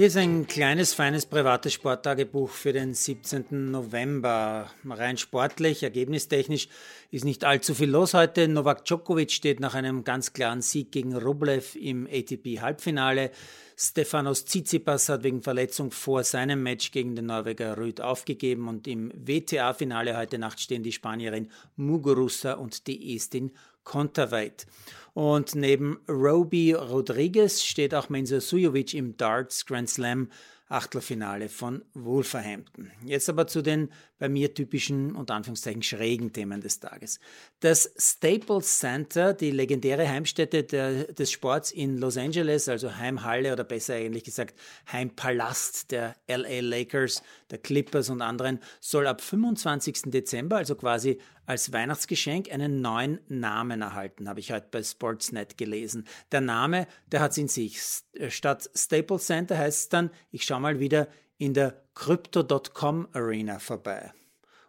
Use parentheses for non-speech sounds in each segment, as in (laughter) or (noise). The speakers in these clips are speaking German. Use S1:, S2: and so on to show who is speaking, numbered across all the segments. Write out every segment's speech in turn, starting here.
S1: Hier ist ein kleines, feines privates Sporttagebuch für den 17. November. Rein sportlich, ergebnistechnisch ist nicht allzu viel los heute. Novak Djokovic steht nach einem ganz klaren Sieg gegen Rublev im ATP-Halbfinale. Stefanos Tsitsipas hat wegen Verletzung vor seinem Match gegen den Norweger Rüd aufgegeben und im WTA-Finale heute Nacht stehen die Spanierin Muguruza und die Estin Konterweit. Und neben Roby Rodriguez steht auch Mensur Sujovic im Darts Grand Slam Achtelfinale von Wolverhampton. Jetzt aber zu den bei mir typischen und Anführungszeichen schrägen Themen des Tages. Das Staples Center, die legendäre Heimstätte der, des Sports in Los Angeles, also Heimhalle oder besser eigentlich gesagt Heimpalast der LA Lakers, der Clippers und anderen, soll ab 25. Dezember, also quasi als Weihnachtsgeschenk, einen neuen Namen erhalten, habe ich heute bei Sportsnet gelesen. Der Name, der hat es in sich. Statt Staples Center heißt es dann, ich schaue mal wieder in der Crypto.com Arena vorbei.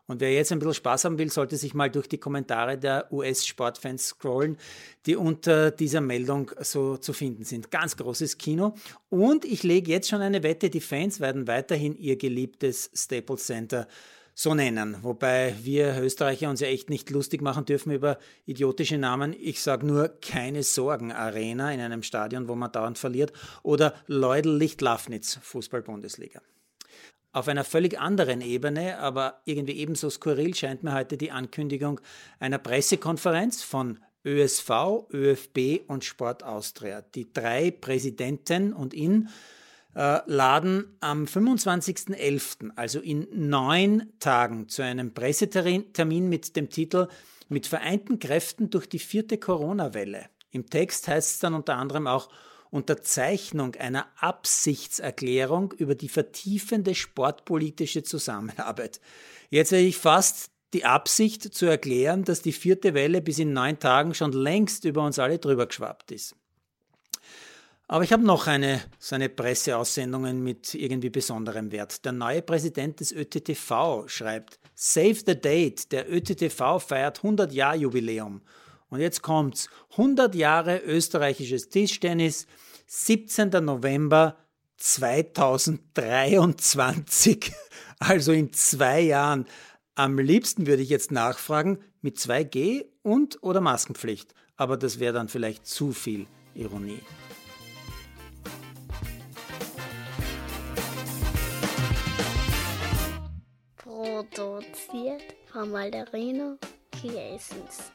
S1: Und wer jetzt ein bisschen Spaß haben will, sollte sich mal durch die Kommentare der US-Sportfans scrollen, die unter dieser Meldung so zu finden sind. Ganz großes Kino. Und ich lege jetzt schon eine Wette, die Fans werden weiterhin ihr geliebtes Staples Center so nennen. Wobei wir Österreicher uns ja echt nicht lustig machen dürfen über idiotische Namen. Ich sage nur keine Sorgen Arena in einem Stadion, wo man dauernd verliert oder Leudel Licht-Lafnitz Fußball-Bundesliga. Auf einer völlig anderen Ebene, aber irgendwie ebenso skurril scheint mir heute die Ankündigung einer Pressekonferenz von ÖSV, ÖFB und Sport Austria. Die drei Präsidenten und ihn äh, laden am 25.11., also in neun Tagen, zu einem Pressetermin mit dem Titel Mit vereinten Kräften durch die vierte Corona-Welle. Im Text heißt es dann unter anderem auch Unterzeichnung einer Absichtserklärung über die vertiefende sportpolitische Zusammenarbeit. Jetzt hätte ich fast die Absicht zu erklären, dass die vierte Welle bis in neun Tagen schon längst über uns alle drüber geschwappt ist. Aber ich habe noch eine, so eine Presseaussendungen mit irgendwie besonderem Wert. Der neue Präsident des ÖTTV schreibt, Save the Date, der ÖTTV feiert 100 Jahr Jubiläum. Und jetzt kommt's, 100 Jahre österreichisches Tischtennis, 17. November 2023, (laughs) also in zwei Jahren. Am liebsten würde ich jetzt nachfragen, mit 2G und oder Maskenpflicht. Aber das wäre dann vielleicht zu viel Ironie.
S2: Von Malderino Kiesens.